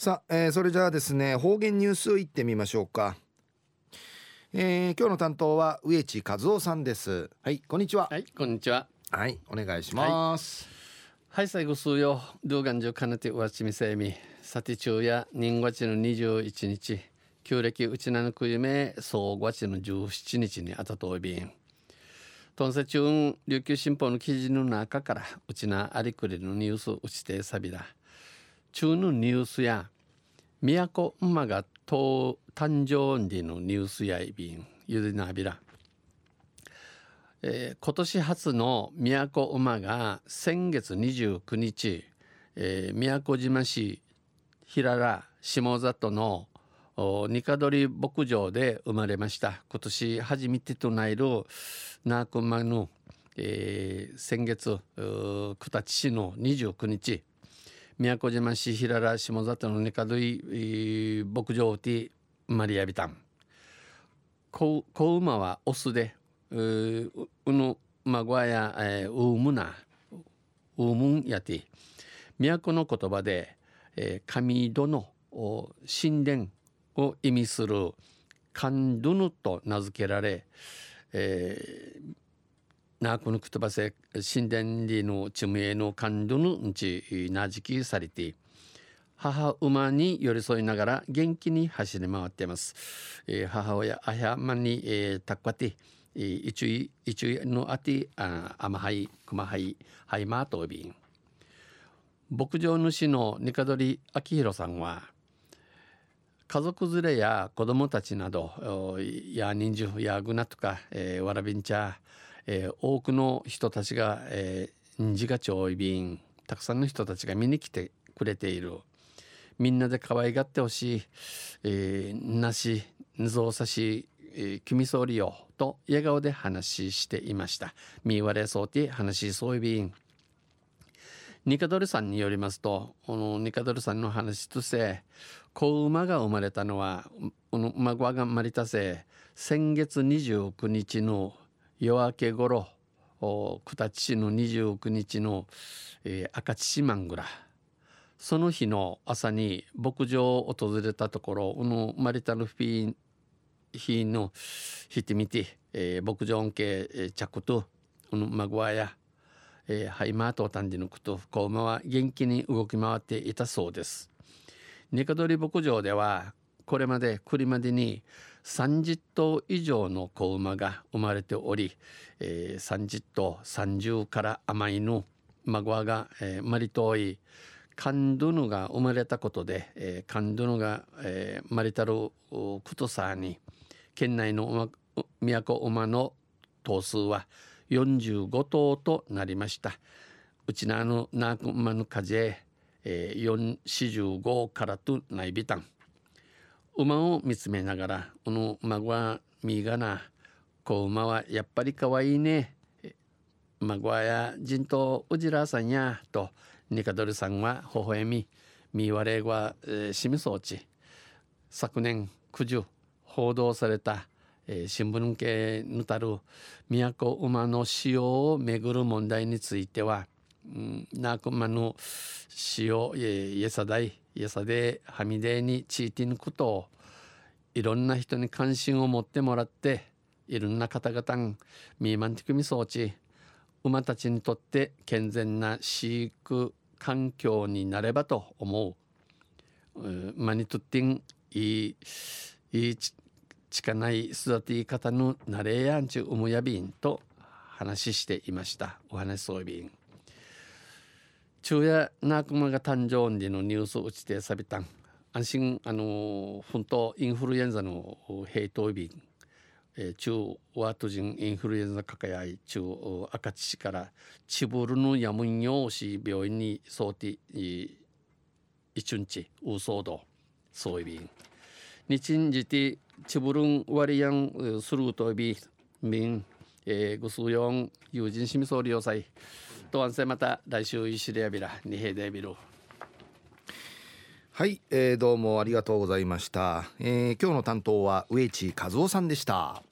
さあ、えー、それじゃあですね方言ニュースいってみましょうか、えー、今日の担当は植地和夫さんです。はい。こんにちは。はい。こんにちは。はい。お願いします、はい、はい、最後数よ動画上かねてわちみせみさて中や人月の21日。旧暦うちなぬく夢総月の17日にあたといびん。トンセチュン琉球新報の記事の中からうちなありくりのニュースうちてさびだ中のニュースや都馬が誕生日のニュースやいびんゆでなびら、えー、今年初の都馬が先月29日、えー、宮古島市平良下里のニカドリ牧場で生まれました。今年初めてとなるナークマの、えー、先月九立市の29日。宮古島市平良下里のニカドリ牧場で生まれやびたん。子馬はオスでうぬ孫や、えー、ウームナウームンやて。都の言葉で、えー、神戸の神殿を意味するカンドゥヌと名付けられ、えー、ナークの言葉せ神殿里の地名のカンドゥヌんち名付けされて母馬に寄り添いながら元気に走り回っています。えー、母親あやまに、えー、たっかていちゅいいちのあてああまはいくまはいはいまとびん牧場主のニカドリ明宏さんは家族連れや子供たちなどや人数やグナとか、えー、わらびんちゃ、えー、多くの人たちが、えー、自がちょいびんたくさんの人たちが見に来てくれている。みんなで可愛がってほしい、えー、なしぞうさし、えー、君総理よと笑顔で話していました。みわれそうて話しそういびん。ニカドルさんによりますとこのニカドルさんの話として子馬が生まれたのはこの孫が生まれたせ先月29日の夜明け頃九立市の29日の、えー、赤乳マングラその日の朝に牧場を訪れたところこのマリタルフィー日の日てみて、えー、牧場恩恵、えー、着とこの孫や、えー、ハイマートを単じのくと子馬は元気に動き回っていたそうです。ニカドリ牧場ではこれまで来るまでに30頭以上の子馬が生まれており、えー、30頭30から甘いの孫が、えー、マリトイカンドゥヌが生まれたことで、えー、カンドゥヌが、えー、マリタルクトサーに県内の都馬の頭数は45頭となりました。うちなのナークマヌカジェえー、445からとないびたん馬を見つめながらこの孫はみがな子馬はやっぱりかわいいね。孫はや人とうじらさんやとニカドルさんは微笑みみわれは、えー、しみそうち昨年九十報道された、えー、新聞系ぬたる都馬の使用をめぐる問題についてはなくまの塩イエサダイイエサではみでにちいてぬことをいろんな人に関心を持ってもらっていろんな方々んミーマンティクミ装置馬たちにとって健全な飼育環境になればと思う。マニトッティンいいいいちかない育て方のなれやんちゅうむやびんと話していました。お話そうびん。昼夜ナークマが誕生日のニュースを打ちてさびたん安心あの本当インフルエンザの平等日えー、中ワート人インフルエンザかかやい中赤地市からチブルのやむんよし病院にそうて一日う騒動そういびん日んじてチブルン割りやんするとびみんえー、ご数四友人しみ総理要塞とわんせまた来週いしれやびらにへでびるはい、えー、どうもありがとうございました、えー、今日の担当は植地和夫さんでした。